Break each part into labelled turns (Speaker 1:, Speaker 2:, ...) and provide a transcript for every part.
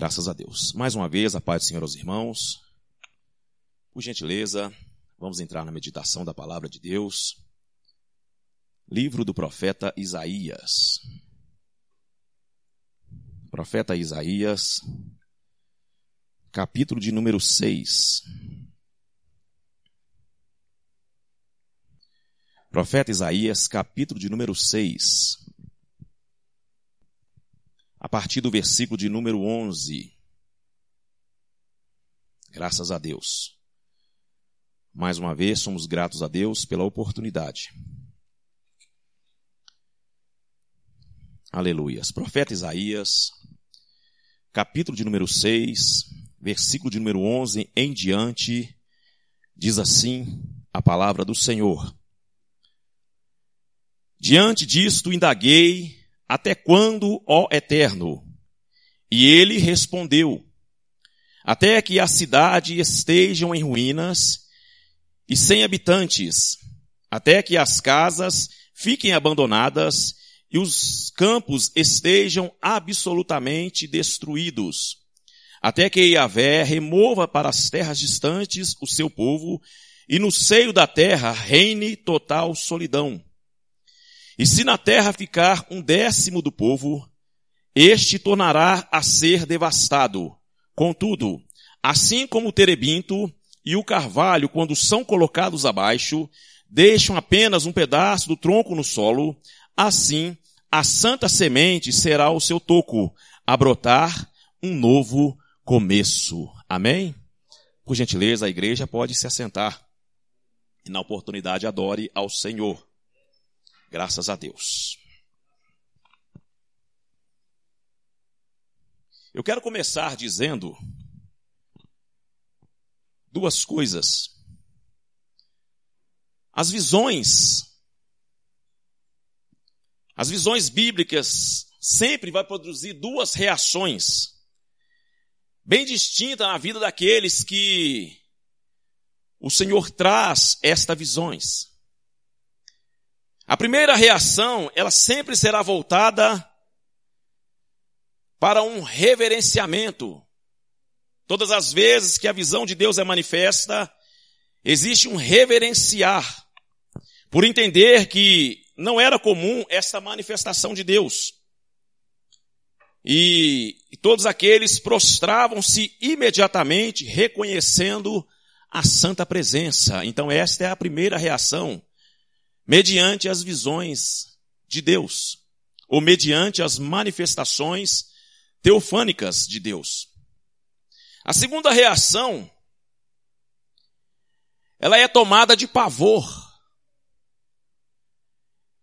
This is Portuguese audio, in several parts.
Speaker 1: Graças a Deus. Mais uma vez, a paz do Senhor aos irmãos. Por gentileza, vamos entrar na meditação da palavra de Deus. Livro do profeta Isaías. Profeta Isaías, capítulo de número 6. Profeta Isaías, capítulo de número 6 a partir do versículo de número 11. Graças a Deus. Mais uma vez, somos gratos a Deus pela oportunidade. Aleluias. Profeta Isaías, capítulo de número 6, versículo de número 11 em diante, diz assim a palavra do Senhor. Diante disto indaguei até quando, ó Eterno? E ele respondeu: Até que a cidade estejam em ruínas e sem habitantes, até que as casas fiquem abandonadas e os campos estejam absolutamente destruídos, até que Yahvé remova para as terras distantes o seu povo e no seio da terra reine total solidão. E se na terra ficar um décimo do povo, este tornará a ser devastado. Contudo, assim como o terebinto e o carvalho, quando são colocados abaixo, deixam apenas um pedaço do tronco no solo, assim a santa semente será o seu toco, a brotar um novo começo. Amém? Por gentileza, a igreja pode se assentar e na oportunidade adore ao Senhor. Graças a Deus. Eu quero começar dizendo duas coisas. As visões, as visões bíblicas sempre vai produzir duas reações bem distintas na vida daqueles que o Senhor traz estas visões. A primeira reação, ela sempre será voltada para um reverenciamento. Todas as vezes que a visão de Deus é manifesta, existe um reverenciar, por entender que não era comum essa manifestação de Deus. E, e todos aqueles prostravam-se imediatamente, reconhecendo a santa presença. Então esta é a primeira reação mediante as visões de Deus, ou mediante as manifestações teofânicas de Deus. A segunda reação, ela é tomada de pavor.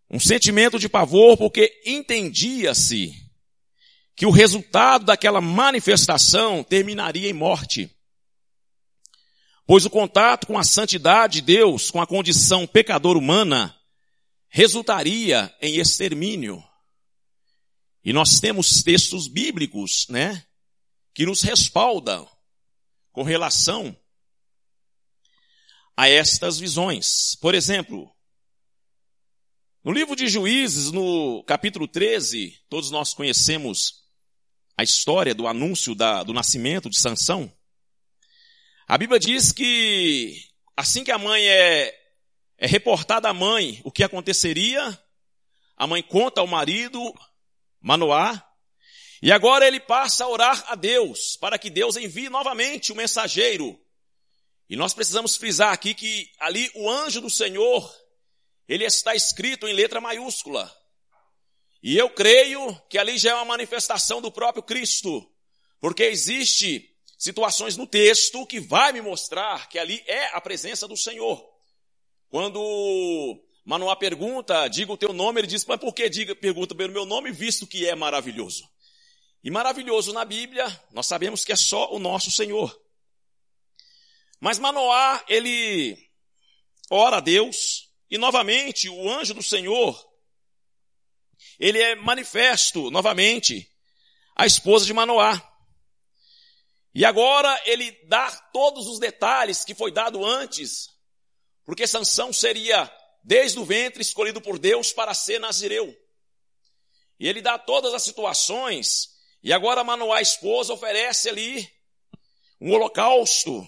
Speaker 1: Um sentimento de pavor porque entendia-se que o resultado daquela manifestação terminaria em morte. Pois o contato com a santidade de Deus, com a condição pecadora humana, resultaria em extermínio. E nós temos textos bíblicos, né, que nos respaldam com relação a estas visões. Por exemplo, no livro de Juízes, no capítulo 13, todos nós conhecemos a história do anúncio da, do nascimento de Sansão. A Bíblia diz que assim que a mãe é é reportada à mãe o que aconteceria. A mãe conta ao marido, Manoá, e agora ele passa a orar a Deus, para que Deus envie novamente o mensageiro. E nós precisamos frisar aqui que ali o anjo do Senhor, ele está escrito em letra maiúscula. E eu creio que ali já é uma manifestação do próprio Cristo, porque existe situações no texto que vai me mostrar que ali é a presença do Senhor. Quando Manoá pergunta, diga o teu nome, ele diz, mas por que diga, pergunta pelo meu nome, visto que é maravilhoso? E maravilhoso na Bíblia, nós sabemos que é só o nosso Senhor. Mas Manoá, ele ora a Deus, e novamente o anjo do Senhor, ele é manifesto novamente à esposa de Manoá. E agora ele dá todos os detalhes que foi dado antes porque Sansão seria, desde o ventre, escolhido por Deus para ser nazireu. E ele dá todas as situações, E agora Manoá, esposa, oferece ali um holocausto.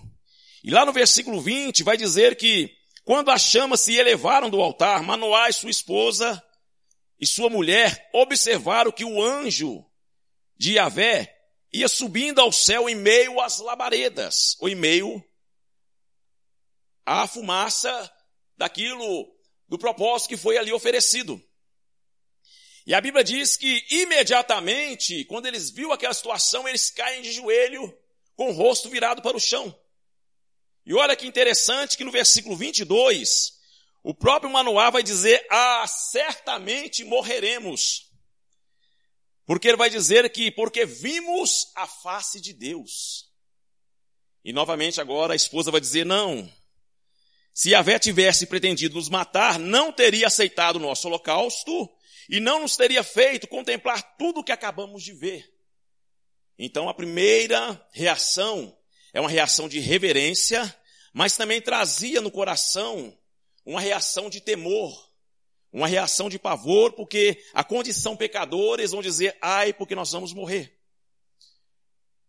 Speaker 1: E lá no versículo 20 vai dizer que quando as chamas se elevaram do altar, Manoá e sua esposa e sua mulher observaram que o anjo de Yahvé ia subindo ao céu em meio às labaredas, ou em meio à fumaça daquilo, do propósito que foi ali oferecido. E a Bíblia diz que imediatamente, quando eles viram aquela situação, eles caem de joelho com o rosto virado para o chão. E olha que interessante que no versículo 22, o próprio Manoá vai dizer, ah, certamente morreremos. Porque ele vai dizer que, porque vimos a face de Deus. E novamente agora a esposa vai dizer, não. Se Yahvé tivesse pretendido nos matar, não teria aceitado o nosso holocausto e não nos teria feito contemplar tudo o que acabamos de ver. Então a primeira reação é uma reação de reverência, mas também trazia no coração uma reação de temor, uma reação de pavor, porque a condição pecadora, eles vão dizer, ai, porque nós vamos morrer.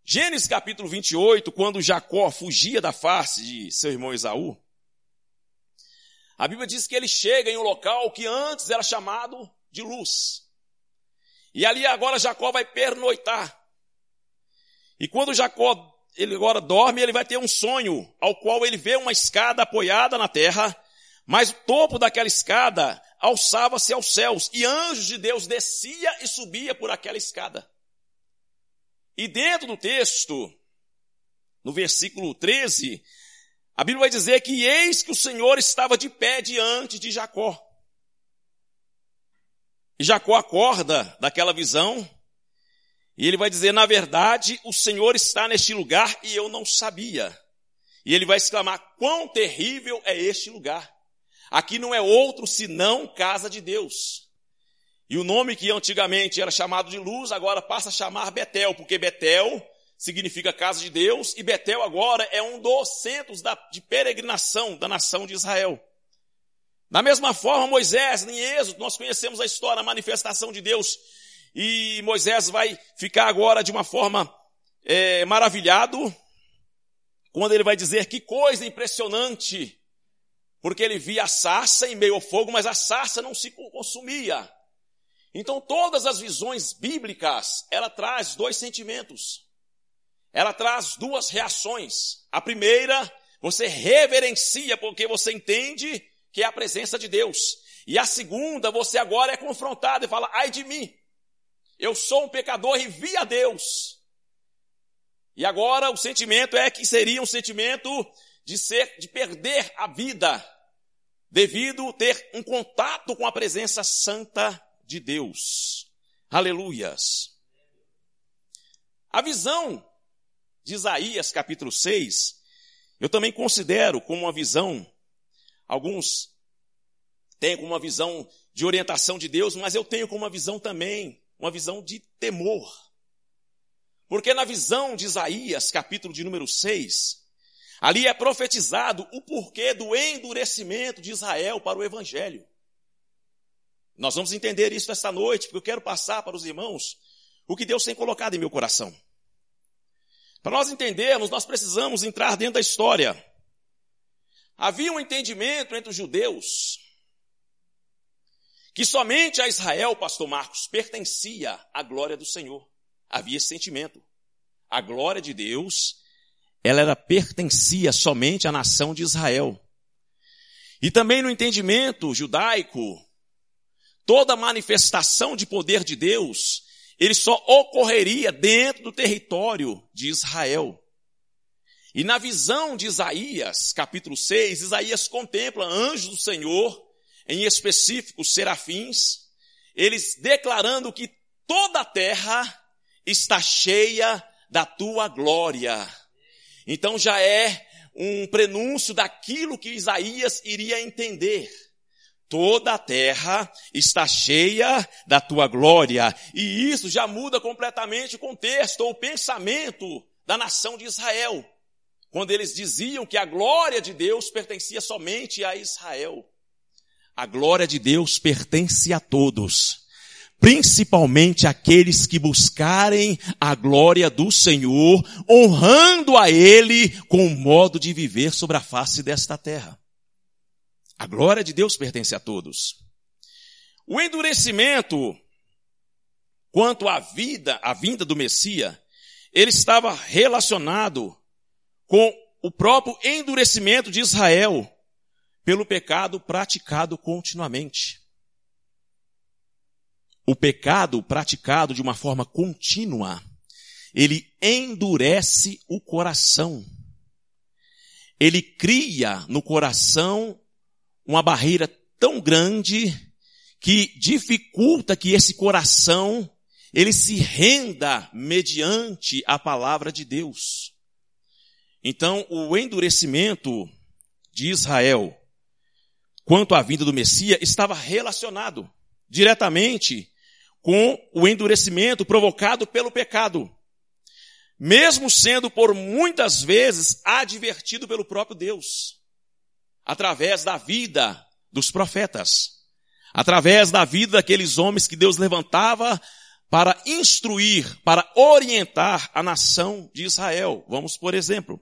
Speaker 1: Gênesis capítulo 28, quando Jacó fugia da face de seu irmão Esaú, a Bíblia diz que ele chega em um local que antes era chamado de luz. E ali agora Jacó vai pernoitar. E quando Jacó, ele agora dorme, ele vai ter um sonho, ao qual ele vê uma escada apoiada na terra, mas o topo daquela escada alçava-se aos céus, e anjos de Deus descia e subia por aquela escada. E dentro do texto, no versículo 13, a Bíblia vai dizer que eis que o Senhor estava de pé diante de Jacó. E Jacó acorda daquela visão e ele vai dizer, na verdade, o Senhor está neste lugar e eu não sabia. E ele vai exclamar, quão terrível é este lugar. Aqui não é outro senão casa de Deus. E o nome que antigamente era chamado de luz, agora passa a chamar Betel, porque Betel significa casa de Deus, e Betel agora é um dos centros da, de peregrinação da nação de Israel. Da mesma forma, Moisés, em Êxodo, nós conhecemos a história, a manifestação de Deus. E Moisés vai ficar agora de uma forma é, maravilhado, quando ele vai dizer que coisa impressionante, porque ele via a sarça em meio ao fogo, mas a sarça não se consumia. Então todas as visões bíblicas, ela traz dois sentimentos. Ela traz duas reações. A primeira, você reverencia porque você entende que é a presença de Deus. E a segunda, você agora é confrontado e fala, ai de mim, eu sou um pecador e vi a Deus. E agora o sentimento é que seria um sentimento de ser, de perder a vida, devido ter um contato com a presença santa de Deus. Aleluias. A visão de Isaías capítulo 6, eu também considero como uma visão Alguns têm como uma visão de orientação de Deus, mas eu tenho como uma visão também, uma visão de temor. Porque na visão de Isaías, capítulo de número 6, ali é profetizado o porquê do endurecimento de Israel para o evangelho. Nós vamos entender isso esta noite, porque eu quero passar para os irmãos o que Deus tem colocado em meu coração. Para nós entendermos, nós precisamos entrar dentro da história. Havia um entendimento entre os judeus que somente a Israel, pastor Marcos, pertencia à glória do Senhor. Havia esse sentimento. A glória de Deus, ela era pertencia somente à nação de Israel. E também no entendimento judaico, toda manifestação de poder de Deus, ele só ocorreria dentro do território de Israel. E na visão de Isaías, capítulo 6, Isaías contempla anjos do Senhor, em específico serafins, eles declarando que toda a terra está cheia da tua glória. Então já é um prenúncio daquilo que Isaías iria entender. Toda a terra está cheia da tua glória. E isso já muda completamente o contexto ou o pensamento da nação de Israel quando eles diziam que a glória de Deus pertencia somente a Israel. A glória de Deus pertence a todos. principalmente aqueles que buscarem a glória do Senhor, honrando a Ele com o modo de viver sobre a face desta terra. A glória de Deus pertence a todos. O endurecimento quanto à vida, à vinda do Messias, ele estava relacionado com o próprio endurecimento de Israel pelo pecado praticado continuamente. O pecado praticado de uma forma contínua, ele endurece o coração. Ele cria no coração uma barreira tão grande que dificulta que esse coração ele se renda mediante a palavra de Deus. Então, o endurecimento de Israel quanto à vinda do Messias estava relacionado diretamente com o endurecimento provocado pelo pecado. Mesmo sendo por muitas vezes advertido pelo próprio Deus, através da vida dos profetas, através da vida daqueles homens que Deus levantava para instruir, para orientar a nação de Israel. Vamos, por exemplo,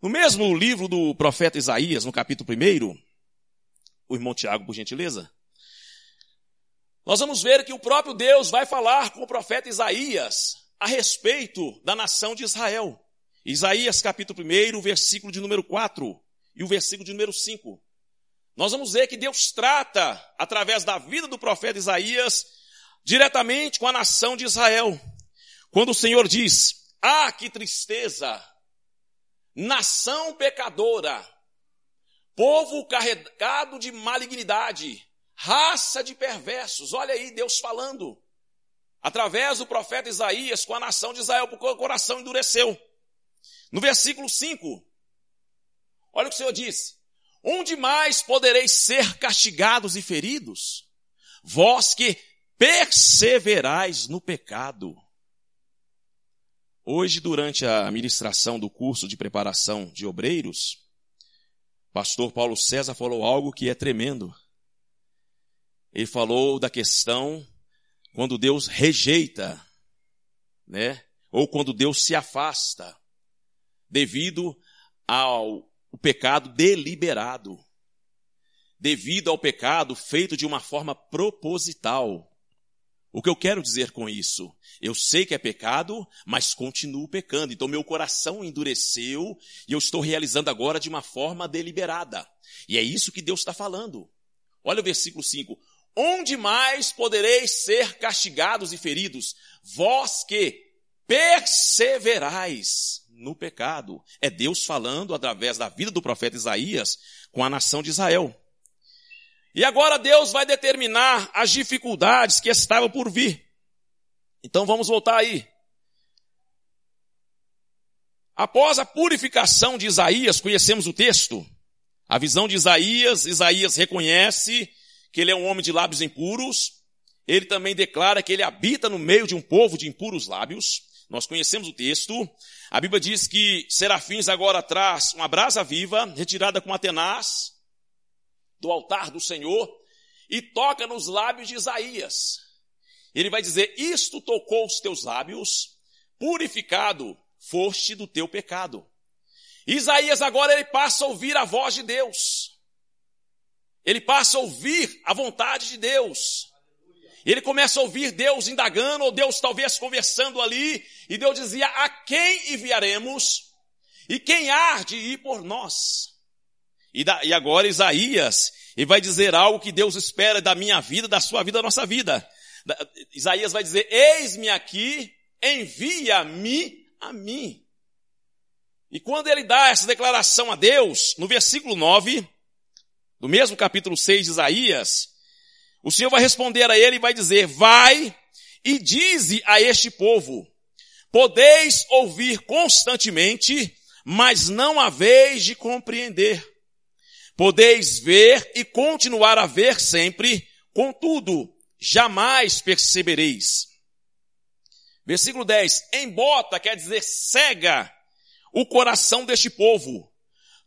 Speaker 1: no mesmo livro do profeta Isaías, no capítulo 1, o irmão Tiago, por gentileza, nós vamos ver que o próprio Deus vai falar com o profeta Isaías a respeito da nação de Israel. Isaías capítulo 1, versículo de número 4 e o versículo de número 5. Nós vamos ver que Deus trata, através da vida do profeta Isaías, diretamente com a nação de Israel. Quando o Senhor diz, ah, que tristeza, nação pecadora, povo carregado de malignidade, raça de perversos. Olha aí Deus falando, através do profeta Isaías com a nação de Israel, porque o coração endureceu. No versículo 5, olha o que o Senhor disse. Onde mais podereis ser castigados e feridos? Vós que perseverais no pecado. Hoje, durante a ministração do curso de preparação de obreiros, pastor Paulo César falou algo que é tremendo. Ele falou da questão quando Deus rejeita, né? Ou quando Deus se afasta, devido ao pecado deliberado, devido ao pecado feito de uma forma proposital. O que eu quero dizer com isso? Eu sei que é pecado, mas continuo pecando. Então meu coração endureceu e eu estou realizando agora de uma forma deliberada. E é isso que Deus está falando. Olha o versículo 5. Onde mais podereis ser castigados e feridos? Vós que perseverais no pecado. É Deus falando através da vida do profeta Isaías com a nação de Israel. E agora Deus vai determinar as dificuldades que estavam por vir. Então vamos voltar aí. Após a purificação de Isaías, conhecemos o texto. A visão de Isaías, Isaías reconhece que ele é um homem de lábios impuros. Ele também declara que ele habita no meio de um povo de impuros lábios. Nós conhecemos o texto. A Bíblia diz que serafins agora traz uma brasa viva, retirada com Atenas, do altar do Senhor e toca nos lábios de Isaías. Ele vai dizer: Isto tocou os teus lábios, purificado foste do teu pecado. Isaías agora ele passa a ouvir a voz de Deus. Ele passa a ouvir a vontade de Deus. Ele começa a ouvir Deus indagando, ou Deus talvez conversando ali, e Deus dizia: A quem enviaremos? E quem há de ir por nós? E, da, e agora Isaías, ele vai dizer algo que Deus espera da minha vida, da sua vida, da nossa vida. Da, Isaías vai dizer, eis-me aqui, envia-me a mim. E quando ele dá essa declaração a Deus, no versículo 9, do mesmo capítulo 6 de Isaías, o Senhor vai responder a ele e vai dizer, vai e dize a este povo, podeis ouvir constantemente, mas não haveis de compreender. Podeis ver e continuar a ver sempre, contudo, jamais percebereis. Versículo 10. Embota quer dizer cega o coração deste povo.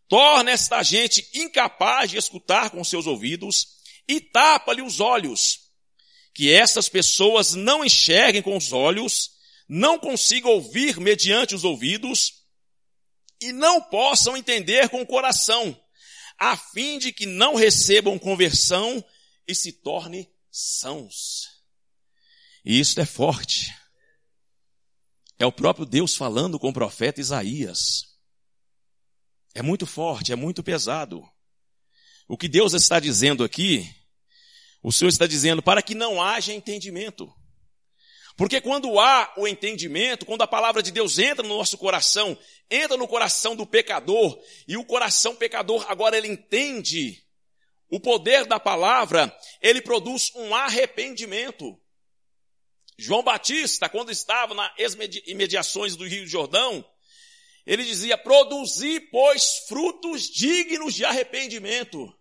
Speaker 1: Torna esta gente incapaz de escutar com seus ouvidos e tapa-lhe os olhos, que essas pessoas não enxerguem com os olhos, não consigam ouvir mediante os ouvidos e não possam entender com o coração, a fim de que não recebam conversão e se tornem sãos. E isso é forte. É o próprio Deus falando com o profeta Isaías. É muito forte, é muito pesado. O que Deus está dizendo aqui, o Senhor está dizendo para que não haja entendimento. Porque quando há o entendimento, quando a palavra de Deus entra no nosso coração, entra no coração do pecador, e o coração pecador agora ele entende o poder da palavra, ele produz um arrependimento. João Batista, quando estava nas imediações do Rio Jordão, ele dizia, produzi, pois, frutos dignos de arrependimento.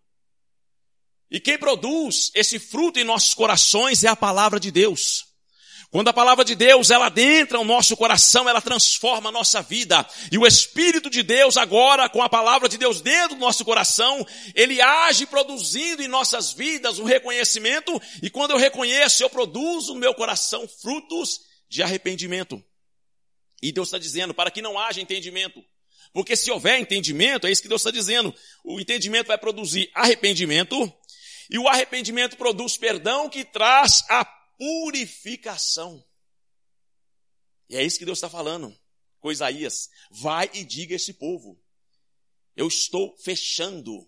Speaker 1: E quem produz esse fruto em nossos corações é a palavra de Deus. Quando a palavra de Deus, ela adentra o nosso coração, ela transforma a nossa vida. E o Espírito de Deus agora, com a palavra de Deus dentro do nosso coração, ele age produzindo em nossas vidas um reconhecimento. E quando eu reconheço, eu produzo no meu coração frutos de arrependimento. E Deus está dizendo, para que não haja entendimento. Porque se houver entendimento, é isso que Deus está dizendo. O entendimento vai produzir arrependimento. E o arrependimento produz perdão que traz a purificação. E é isso que Deus está falando com Isaías. Vai e diga a esse povo: Eu estou fechando.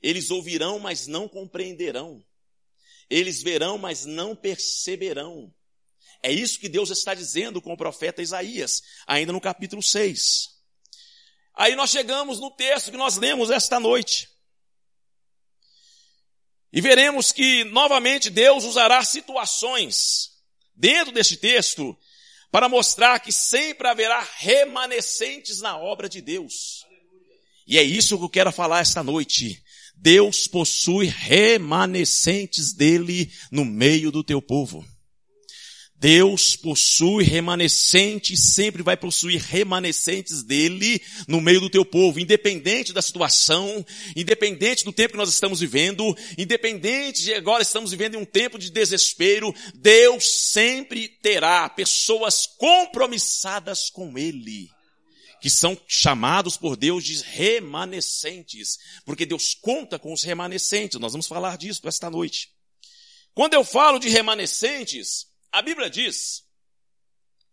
Speaker 1: Eles ouvirão, mas não compreenderão. Eles verão, mas não perceberão. É isso que Deus está dizendo com o profeta Isaías, ainda no capítulo 6. Aí nós chegamos no texto que nós lemos esta noite. E veremos que novamente Deus usará situações dentro deste texto para mostrar que sempre haverá remanescentes na obra de Deus. E é isso que eu quero falar esta noite. Deus possui remanescentes dele no meio do teu povo. Deus possui remanescentes, sempre vai possuir remanescentes dele no meio do teu povo, independente da situação, independente do tempo que nós estamos vivendo, independente de agora estamos vivendo em um tempo de desespero, Deus sempre terá pessoas compromissadas com ele, que são chamados por Deus de remanescentes, porque Deus conta com os remanescentes. Nós vamos falar disso esta noite. Quando eu falo de remanescentes, a Bíblia diz,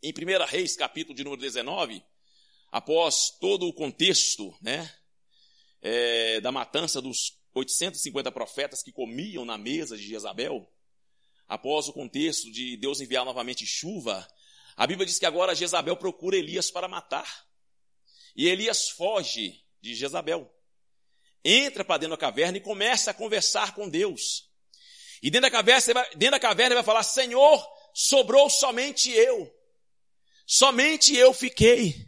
Speaker 1: em 1 Reis, capítulo de número 19, após todo o contexto, né, é, da matança dos 850 profetas que comiam na mesa de Jezabel, após o contexto de Deus enviar novamente chuva, a Bíblia diz que agora Jezabel procura Elias para matar. E Elias foge de Jezabel. Entra para dentro da caverna e começa a conversar com Deus. E dentro da caverna, dentro da caverna ele vai falar: Senhor, sobrou somente eu. Somente eu fiquei.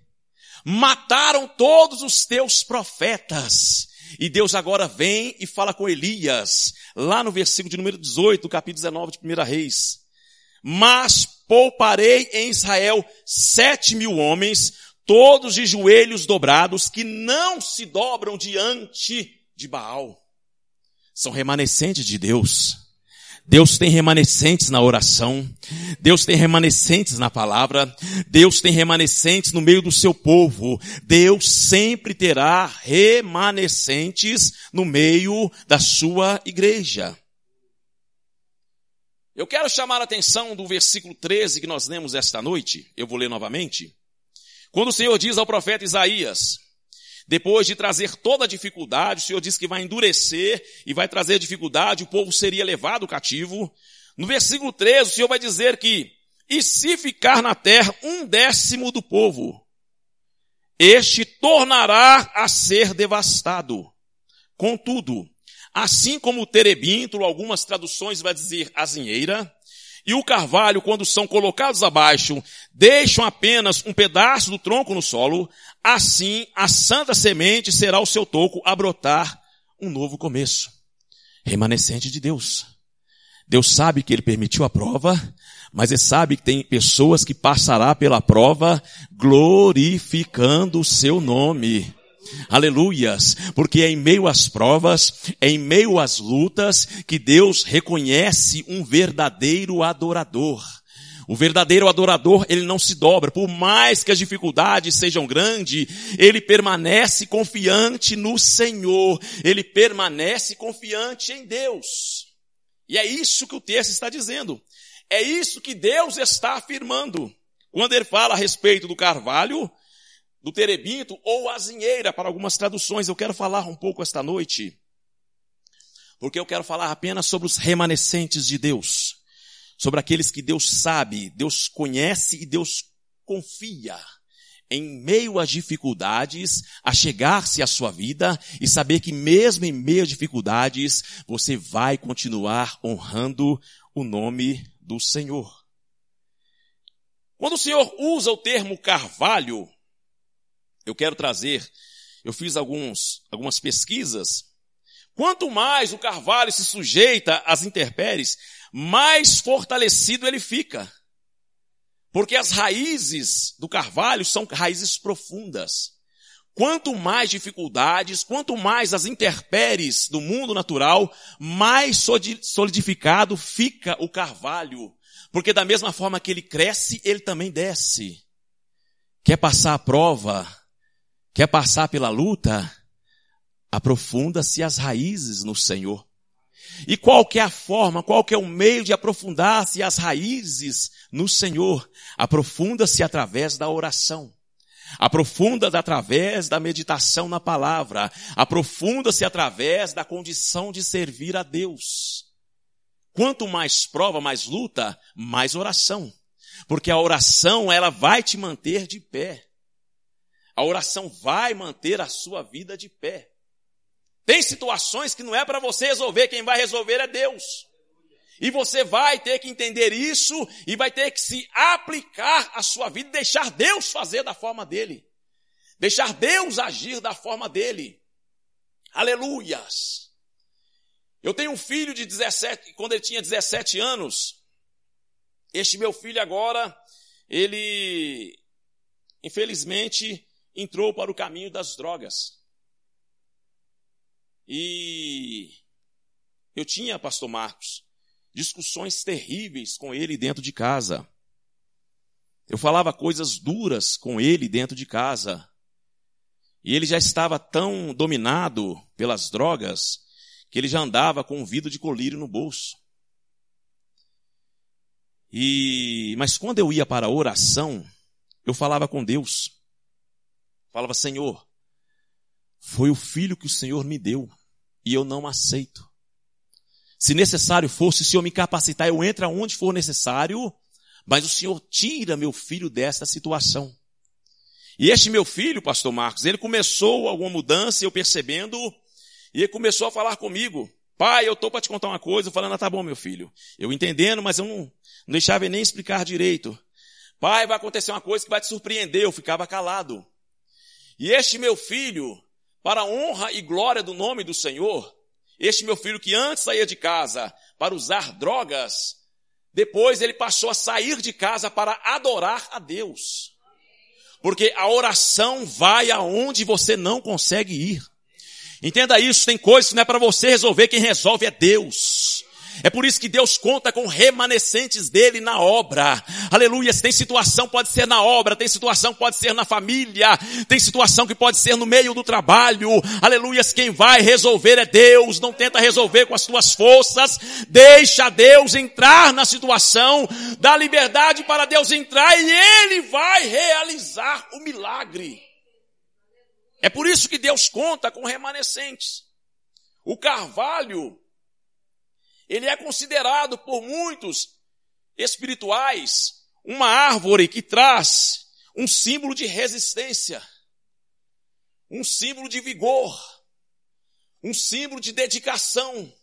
Speaker 1: Mataram todos os teus profetas. E Deus agora vem e fala com Elias, lá no versículo de número 18, do capítulo 19 de 1 Reis. Mas pouparei em Israel sete mil homens, todos de joelhos dobrados, que não se dobram diante de Baal. São remanescentes de Deus. Deus tem remanescentes na oração. Deus tem remanescentes na palavra. Deus tem remanescentes no meio do seu povo. Deus sempre terá remanescentes no meio da sua igreja. Eu quero chamar a atenção do versículo 13 que nós lemos esta noite. Eu vou ler novamente. Quando o Senhor diz ao profeta Isaías, depois de trazer toda a dificuldade, o Senhor diz que vai endurecer e vai trazer dificuldade, o povo seria levado cativo. No versículo 13, o Senhor vai dizer que, e se ficar na terra um décimo do povo, este tornará a ser devastado. Contudo, assim como o terebinto, algumas traduções vai dizer azinheira, e o carvalho, quando são colocados abaixo, deixam apenas um pedaço do tronco no solo, assim a santa semente será o seu toco a brotar um novo começo. Remanescente de Deus. Deus sabe que Ele permitiu a prova, mas Ele sabe que tem pessoas que passará pela prova glorificando o seu nome. Aleluias. Porque é em meio às provas, é em meio às lutas que Deus reconhece um verdadeiro adorador. O verdadeiro adorador, ele não se dobra. Por mais que as dificuldades sejam grandes, ele permanece confiante no Senhor. Ele permanece confiante em Deus. E é isso que o texto está dizendo. É isso que Deus está afirmando. Quando ele fala a respeito do carvalho, do terebinto ou azinheira, para algumas traduções, eu quero falar um pouco esta noite. Porque eu quero falar apenas sobre os remanescentes de Deus sobre aqueles que Deus sabe, Deus conhece e Deus confia em meio às dificuldades, a chegar-se à sua vida e saber que mesmo em meio às dificuldades, você vai continuar honrando o nome do Senhor. Quando o Senhor usa o termo carvalho, eu quero trazer, eu fiz alguns, algumas pesquisas. Quanto mais o carvalho se sujeita às intempéries, mais fortalecido ele fica. Porque as raízes do carvalho são raízes profundas. Quanto mais dificuldades, quanto mais as interpéries do mundo natural, mais solidificado fica o carvalho. Porque da mesma forma que ele cresce, ele também desce. Quer passar a prova? Quer passar pela luta? Aprofunda-se as raízes no Senhor. E qual que é a forma, qual que é o meio de aprofundar-se as raízes no Senhor? Aprofunda-se através da oração. Aprofunda-se através da meditação na palavra. Aprofunda-se através da condição de servir a Deus. Quanto mais prova, mais luta, mais oração. Porque a oração, ela vai te manter de pé. A oração vai manter a sua vida de pé. Tem situações que não é para você resolver, quem vai resolver é Deus. E você vai ter que entender isso e vai ter que se aplicar à sua vida deixar Deus fazer da forma dele. Deixar Deus agir da forma dele. Aleluias. Eu tenho um filho de 17, quando ele tinha 17 anos, este meu filho agora, ele, infelizmente, entrou para o caminho das drogas. E eu tinha, pastor Marcos, discussões terríveis com ele dentro de casa. Eu falava coisas duras com ele dentro de casa. E ele já estava tão dominado pelas drogas que ele já andava com um vidro de colírio no bolso. E mas quando eu ia para a oração, eu falava com Deus. Falava: "Senhor, foi o filho que o Senhor me deu e eu não aceito. Se necessário for, se o Senhor me capacitar, eu entro aonde for necessário, mas o Senhor tira meu filho desta situação. E este meu filho, pastor Marcos, ele começou alguma mudança, eu percebendo, e ele começou a falar comigo. Pai, eu estou para te contar uma coisa, eu falando, ah, tá bom, meu filho. Eu entendendo, mas eu não, não deixava ele nem explicar direito. Pai, vai acontecer uma coisa que vai te surpreender. Eu ficava calado. E este meu filho, para a honra e glória do nome do Senhor, este meu filho que antes saía de casa para usar drogas, depois ele passou a sair de casa para adorar a Deus. Porque a oração vai aonde você não consegue ir. Entenda isso, tem coisas que não é para você resolver, quem resolve é Deus. É por isso que Deus conta com remanescentes dele na obra. Aleluia. Tem situação pode ser na obra, tem situação pode ser na família, tem situação que pode ser no meio do trabalho. Aleluia. Quem vai resolver é Deus. Não tenta resolver com as tuas forças. Deixa Deus entrar na situação, dá liberdade para Deus entrar e ele vai realizar o milagre. É por isso que Deus conta com remanescentes. O carvalho ele é considerado por muitos espirituais uma árvore que traz um símbolo de resistência, um símbolo de vigor, um símbolo de dedicação.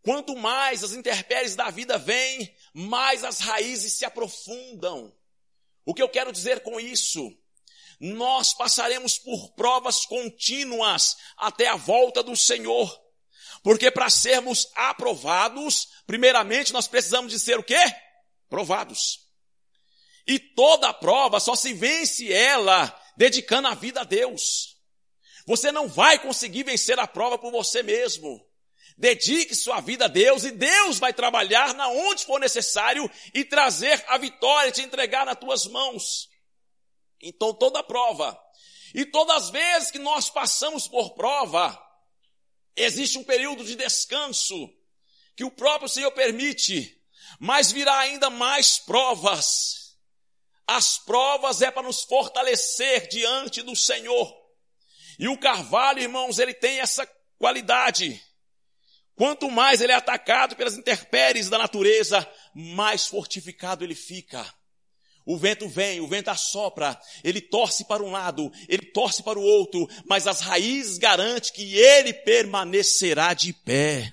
Speaker 1: Quanto mais as intempéries da vida vêm, mais as raízes se aprofundam. O que eu quero dizer com isso? Nós passaremos por provas contínuas até a volta do Senhor. Porque para sermos aprovados, primeiramente nós precisamos de ser o quê? Provados. E toda prova só se vence ela dedicando a vida a Deus. Você não vai conseguir vencer a prova por você mesmo. Dedique sua vida a Deus e Deus vai trabalhar na onde for necessário e trazer a vitória, te entregar nas tuas mãos. Então toda prova e todas as vezes que nós passamos por prova, existe um período de descanso que o próprio Senhor permite, mas virá ainda mais provas. As provas é para nos fortalecer diante do Senhor. E o carvalho, irmãos, ele tem essa qualidade. Quanto mais ele é atacado pelas intempéries da natureza, mais fortificado ele fica. O vento vem, o vento assopra, ele torce para um lado, ele torce para o outro, mas as raízes garantem que ele permanecerá de pé.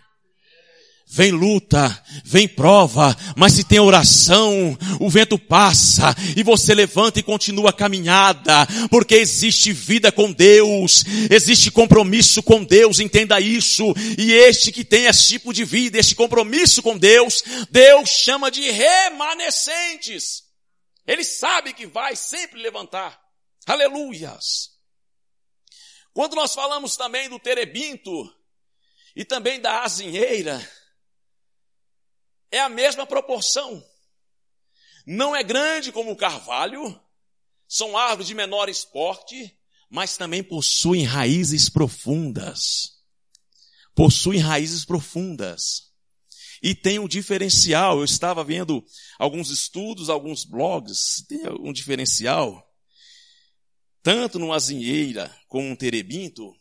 Speaker 1: Vem luta, vem prova, mas se tem oração, o vento passa e você levanta e continua a caminhada, porque existe vida com Deus, existe compromisso com Deus, entenda isso. E este que tem esse tipo de vida, este compromisso com Deus, Deus chama de remanescentes. Ele sabe que vai sempre levantar. Aleluias. Quando nós falamos também do terebinto e também da azinheira, é a mesma proporção. Não é grande como o carvalho, são árvores de menor porte, mas também possuem raízes profundas. Possuem raízes profundas. E tem um diferencial. Eu estava vendo alguns estudos, alguns blogs, tem um diferencial. Tanto no azinheira como no terebinto,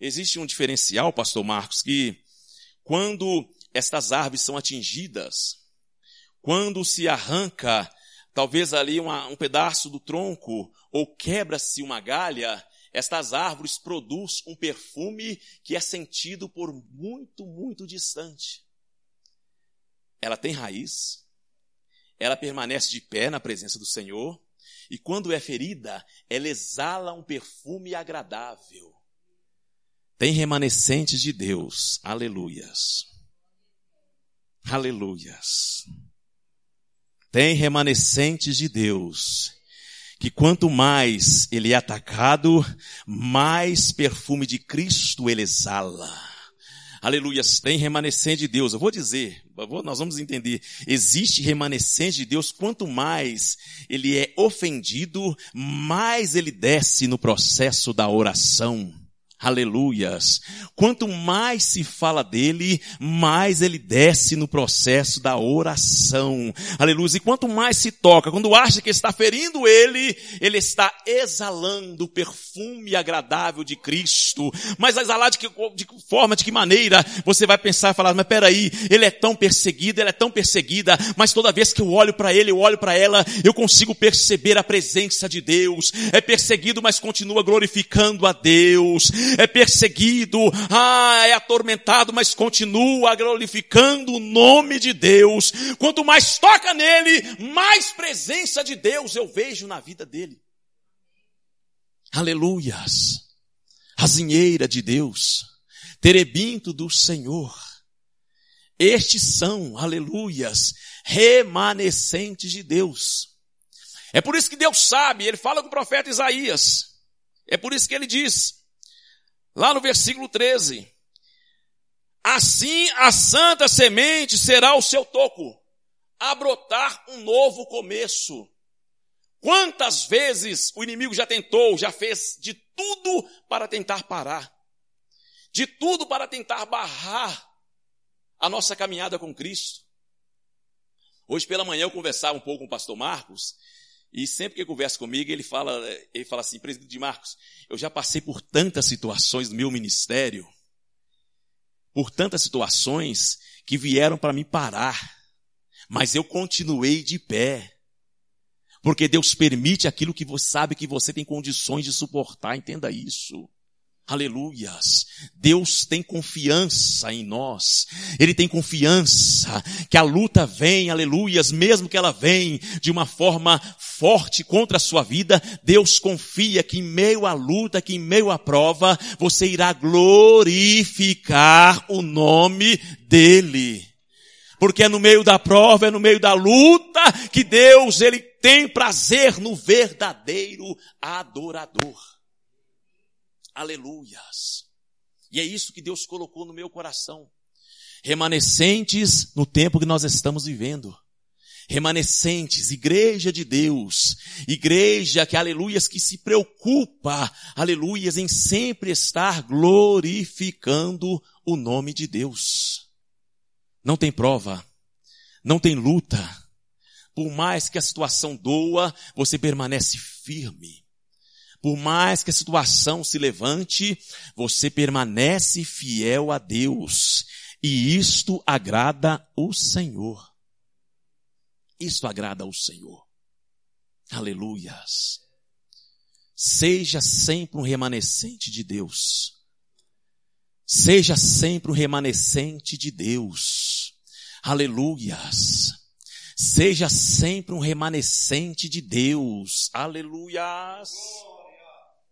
Speaker 1: existe um diferencial, pastor Marcos, que quando estas árvores são atingidas, quando se arranca talvez ali uma, um pedaço do tronco ou quebra-se uma galha, estas árvores produzem um perfume que é sentido por muito, muito distante ela tem raiz, ela permanece de pé na presença do Senhor, e quando é ferida, ela exala um perfume agradável. Tem remanescentes de Deus, aleluias. Aleluias. Tem remanescentes de Deus, que quanto mais ele é atacado, mais perfume de Cristo ele exala aleluia, tem remanescente de Deus. Eu vou dizer, nós vamos entender, existe remanescente de Deus, quanto mais ele é ofendido, mais ele desce no processo da oração. Aleluias. Quanto mais se fala dele, mais ele desce no processo da oração. Aleluia. E quanto mais se toca, quando acha que está ferindo ele, ele está exalando o perfume agradável de Cristo. Mas exalar de que de forma, de que maneira? Você vai pensar e falar, mas peraí, ele é tão perseguido, ela é tão perseguida, mas toda vez que eu olho para ele, eu olho para ela, eu consigo perceber a presença de Deus. É perseguido, mas continua glorificando a Deus é perseguido, ah, é atormentado, mas continua glorificando o nome de Deus. Quanto mais toca nele, mais presença de Deus eu vejo na vida dele. Aleluias. Azinheira de Deus, terebinto do Senhor. Estes são, aleluias, remanescentes de Deus. É por isso que Deus sabe, ele fala com o profeta Isaías. É por isso que ele diz: Lá no versículo 13. Assim a santa semente será o seu toco, a brotar um novo começo. Quantas vezes o inimigo já tentou, já fez de tudo para tentar parar, de tudo para tentar barrar a nossa caminhada com Cristo. Hoje pela manhã eu conversava um pouco com o pastor Marcos, e sempre que conversa comigo, ele fala, ele fala assim, presidente de Marcos, eu já passei por tantas situações no meu ministério, por tantas situações que vieram para me parar, mas eu continuei de pé. Porque Deus permite aquilo que você sabe que você tem condições de suportar, entenda isso. Aleluias. Deus tem confiança em nós. Ele tem confiança que a luta vem, aleluias, mesmo que ela vem de uma forma forte contra a sua vida, Deus confia que em meio à luta, que em meio à prova, você irá glorificar o nome dele. Porque é no meio da prova, é no meio da luta que Deus, ele tem prazer no verdadeiro adorador. Aleluias. E é isso que Deus colocou no meu coração. Remanescentes no tempo que nós estamos vivendo. Remanescentes, igreja de Deus, igreja que, aleluias, que se preocupa, aleluias, em sempre estar glorificando o nome de Deus. Não tem prova, não tem luta. Por mais que a situação doa, você permanece firme. Por mais que a situação se levante, você permanece fiel a Deus. E isto agrada o Senhor. Isto agrada ao Senhor. Aleluias. Seja sempre um remanescente de Deus. Seja sempre um remanescente de Deus. Aleluias. Seja sempre um remanescente de Deus. Aleluias.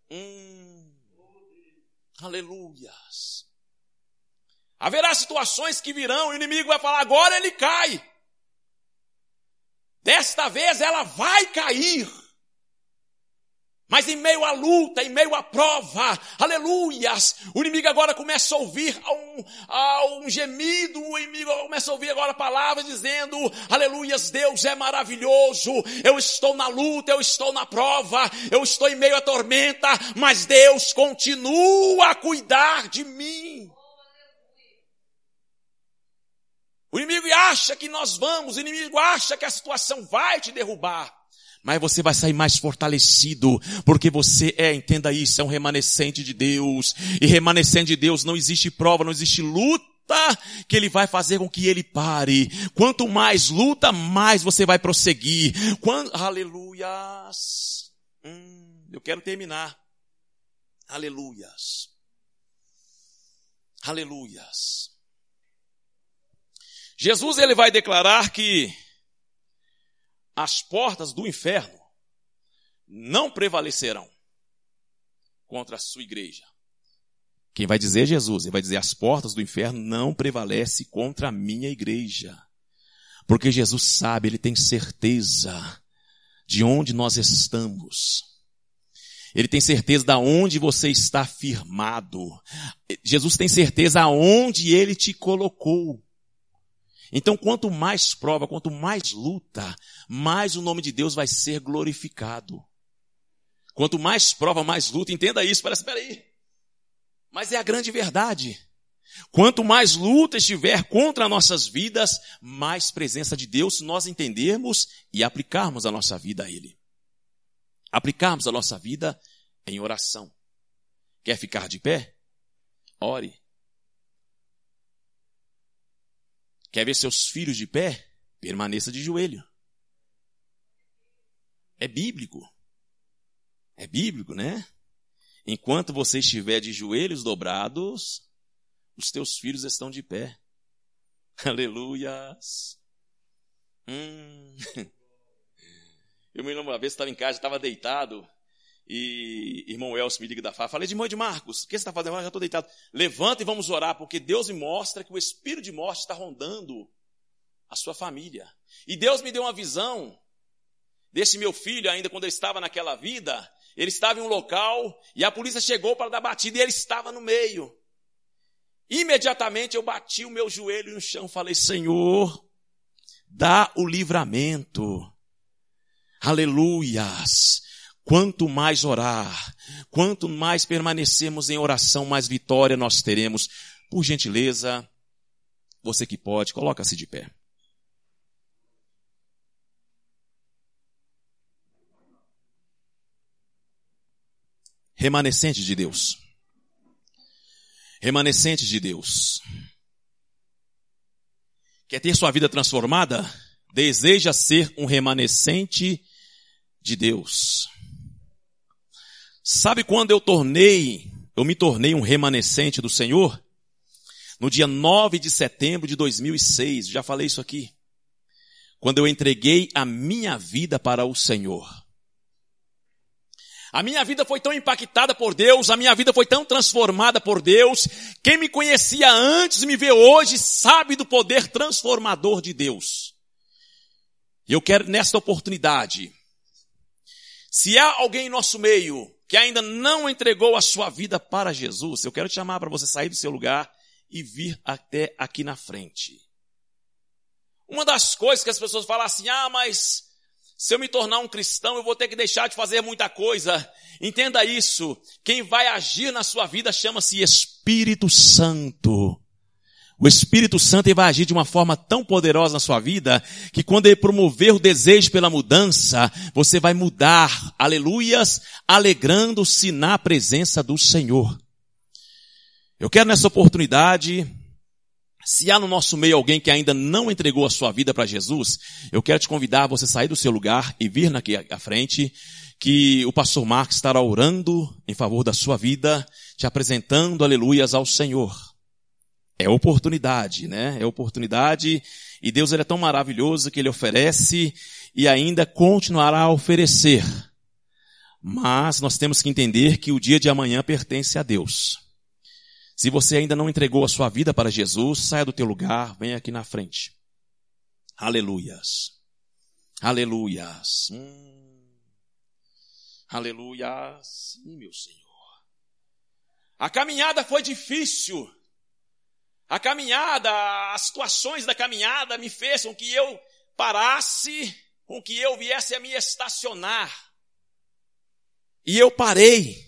Speaker 1: Hum. Aleluias. Haverá situações que virão, o inimigo vai falar, agora ele cai. Desta vez ela vai cair. Mas em meio à luta, em meio à prova, aleluias, o inimigo agora começa a ouvir um, um gemido, o inimigo começa a ouvir agora palavras dizendo, aleluias, Deus é maravilhoso, eu estou na luta, eu estou na prova, eu estou em meio à tormenta, mas Deus continua a cuidar de mim. O inimigo acha que nós vamos, o inimigo acha que a situação vai te derrubar. Mas você vai sair mais fortalecido, porque você é, entenda isso, é um remanescente de Deus. E remanescente de Deus não existe prova, não existe luta que ele vai fazer com que ele pare. Quanto mais luta, mais você vai prosseguir. Quando, aleluias. Hum, eu quero terminar. Aleluias. Aleluias. Jesus ele vai declarar que as portas do inferno não prevalecerão contra a sua igreja. Quem vai dizer é Jesus, ele vai dizer as portas do inferno não prevalecem contra a minha igreja. Porque Jesus sabe, ele tem certeza de onde nós estamos. Ele tem certeza de onde você está firmado. Jesus tem certeza aonde ele te colocou. Então, quanto mais prova, quanto mais luta, mais o nome de Deus vai ser glorificado. Quanto mais prova, mais luta, entenda isso, parece, peraí. Mas é a grande verdade. Quanto mais luta estiver contra nossas vidas, mais presença de Deus nós entendermos e aplicarmos a nossa vida a Ele. Aplicarmos a nossa vida em oração. Quer ficar de pé? Ore. Quer ver seus filhos de pé? Permaneça de joelho. É bíblico. É bíblico, né? Enquanto você estiver de joelhos dobrados, os teus filhos estão de pé. Aleluias. Hum. Eu me lembro uma vez, estava em casa, estava deitado, e irmão Elcio me liga da fala, falei mãe de Marcos, o que você está fazendo? Eu já estou deitado. Levanta e vamos orar, porque Deus me mostra que o espírito de morte está rondando a sua família. E Deus me deu uma visão desse meu filho ainda quando eu estava naquela vida. Ele estava em um local e a polícia chegou para dar batida e ele estava no meio. Imediatamente eu bati o meu joelho no chão, falei: Senhor, dá o livramento. Aleluias. Quanto mais orar, quanto mais permanecermos em oração, mais vitória nós teremos. Por gentileza, você que pode, coloca-se de pé. Remanescente de Deus. Remanescente de Deus. Quer ter sua vida transformada? Deseja ser um remanescente de Deus. Sabe quando eu tornei, eu me tornei um remanescente do Senhor? No dia 9 de setembro de 2006, já falei isso aqui. Quando eu entreguei a minha vida para o Senhor. A minha vida foi tão impactada por Deus, a minha vida foi tão transformada por Deus. Quem me conhecia antes me vê hoje sabe do poder transformador de Deus. E eu quero nesta oportunidade se há alguém em nosso meio que ainda não entregou a sua vida para Jesus, eu quero te chamar para você sair do seu lugar e vir até aqui na frente. Uma das coisas que as pessoas falam assim, ah, mas se eu me tornar um cristão, eu vou ter que deixar de fazer muita coisa. Entenda isso. Quem vai agir na sua vida chama-se Espírito Santo. O Espírito Santo vai agir de uma forma tão poderosa na sua vida que quando ele promover o desejo pela mudança, você vai mudar, aleluias, alegrando-se na presença do Senhor. Eu quero nessa oportunidade, se há no nosso meio alguém que ainda não entregou a sua vida para Jesus, eu quero te convidar a você sair do seu lugar e vir aqui à frente, que o pastor Marcos estará orando em favor da sua vida, te apresentando aleluias ao Senhor. É oportunidade, né? É oportunidade. E Deus ele é tão maravilhoso que ele oferece e ainda continuará a oferecer. Mas nós temos que entender que o dia de amanhã pertence a Deus. Se você ainda não entregou a sua vida para Jesus, saia do teu lugar, venha aqui na frente. Aleluias. Aleluias. Hum. Aleluias. Sim, meu Senhor. A caminhada foi difícil. A caminhada, as situações da caminhada me fez com que eu parasse, com que eu viesse a me estacionar. E eu parei.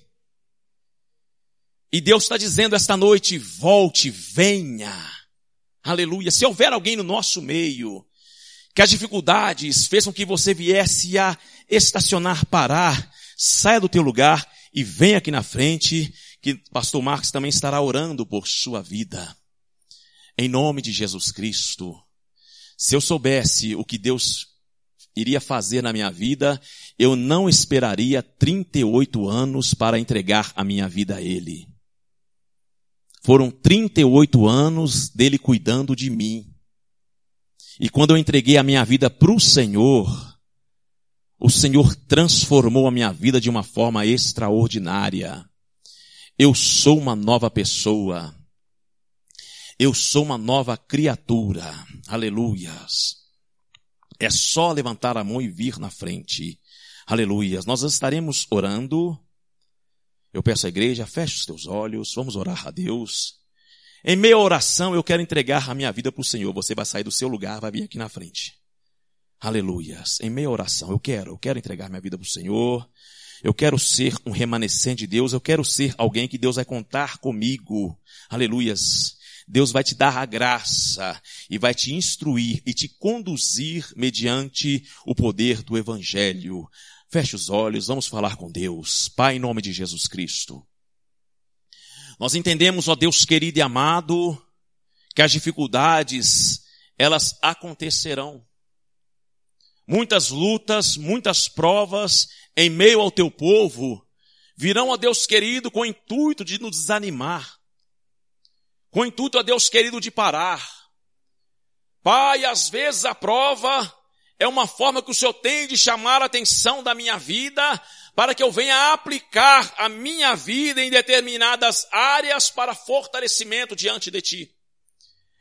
Speaker 1: E Deus está dizendo esta noite, volte, venha. Aleluia. Se houver alguém no nosso meio, que as dificuldades fez com que você viesse a estacionar, parar, saia do teu lugar e venha aqui na frente, que pastor Marcos também estará orando por sua vida. Em nome de Jesus Cristo. Se eu soubesse o que Deus iria fazer na minha vida, eu não esperaria 38 anos para entregar a minha vida a Ele. Foram 38 anos dele cuidando de mim. E quando eu entreguei a minha vida para o Senhor, o Senhor transformou a minha vida de uma forma extraordinária. Eu sou uma nova pessoa. Eu sou uma nova criatura. Aleluias. É só levantar a mão e vir na frente. Aleluias. Nós estaremos orando. Eu peço à igreja, feche os teus olhos, vamos orar a Deus. Em meia oração, eu quero entregar a minha vida para o Senhor. Você vai sair do seu lugar, vai vir aqui na frente. Aleluias. Em meia oração, eu quero, eu quero entregar minha vida para o Senhor. Eu quero ser um remanescente de Deus. Eu quero ser alguém que Deus vai contar comigo. Aleluias. Deus vai te dar a graça e vai te instruir e te conduzir mediante o poder do Evangelho. Feche os olhos, vamos falar com Deus. Pai, em nome de Jesus Cristo. Nós entendemos, ó Deus querido e amado, que as dificuldades, elas acontecerão. Muitas lutas, muitas provas em meio ao teu povo virão, ó Deus querido, com o intuito de nos desanimar com o intuito, a Deus querido, de parar. Pai, às vezes a prova é uma forma que o Senhor tem de chamar a atenção da minha vida para que eu venha aplicar a minha vida em determinadas áreas para fortalecimento diante de Ti.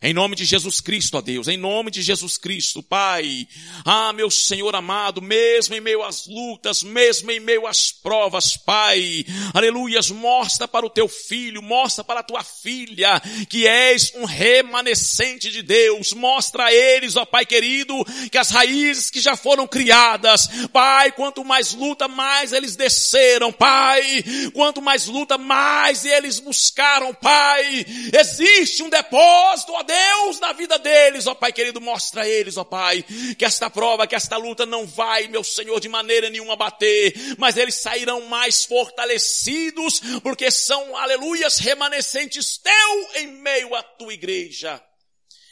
Speaker 1: Em nome de Jesus Cristo, ó Deus, em nome de Jesus Cristo, Pai. Ah, meu Senhor amado, mesmo em meio às lutas, mesmo em meio às provas, Pai. Aleluias, mostra para o teu filho, mostra para a tua filha, que és um remanescente de Deus. Mostra a eles, ó Pai querido, que as raízes que já foram criadas, Pai, quanto mais luta, mais eles desceram, Pai. Quanto mais luta, mais eles buscaram, Pai. Existe um depósito, Deus na vida deles, ó Pai querido, mostra a eles, ó Pai, que esta prova, que esta luta não vai, meu Senhor, de maneira nenhuma bater, mas eles sairão mais fortalecidos, porque são, aleluias, remanescentes teu em meio à tua igreja.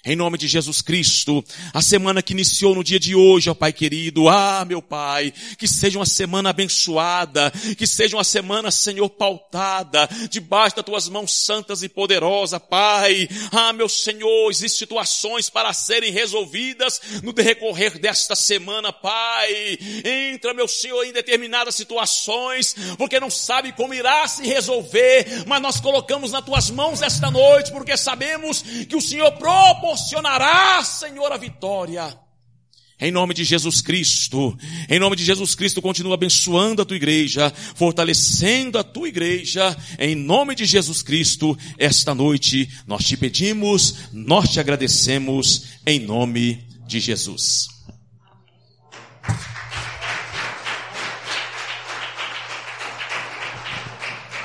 Speaker 1: Em nome de Jesus Cristo, a semana que iniciou no dia de hoje, ó Pai querido, ah, meu Pai, que seja uma semana abençoada, que seja uma semana, Senhor, pautada, debaixo das tuas mãos santas e poderosas, Pai. Ah, meu Senhor, existem situações para serem resolvidas no decorrer desta semana, Pai. Entra, meu Senhor, em determinadas situações, porque não sabe como irá se resolver, mas nós colocamos nas tuas mãos esta noite, porque sabemos que o Senhor proporciona proporcionará, Senhor, a vitória. Em nome de Jesus Cristo, em nome de Jesus Cristo, continua abençoando a tua igreja, fortalecendo a tua igreja, em nome de Jesus Cristo, esta noite nós te pedimos, nós te agradecemos, em nome de Jesus.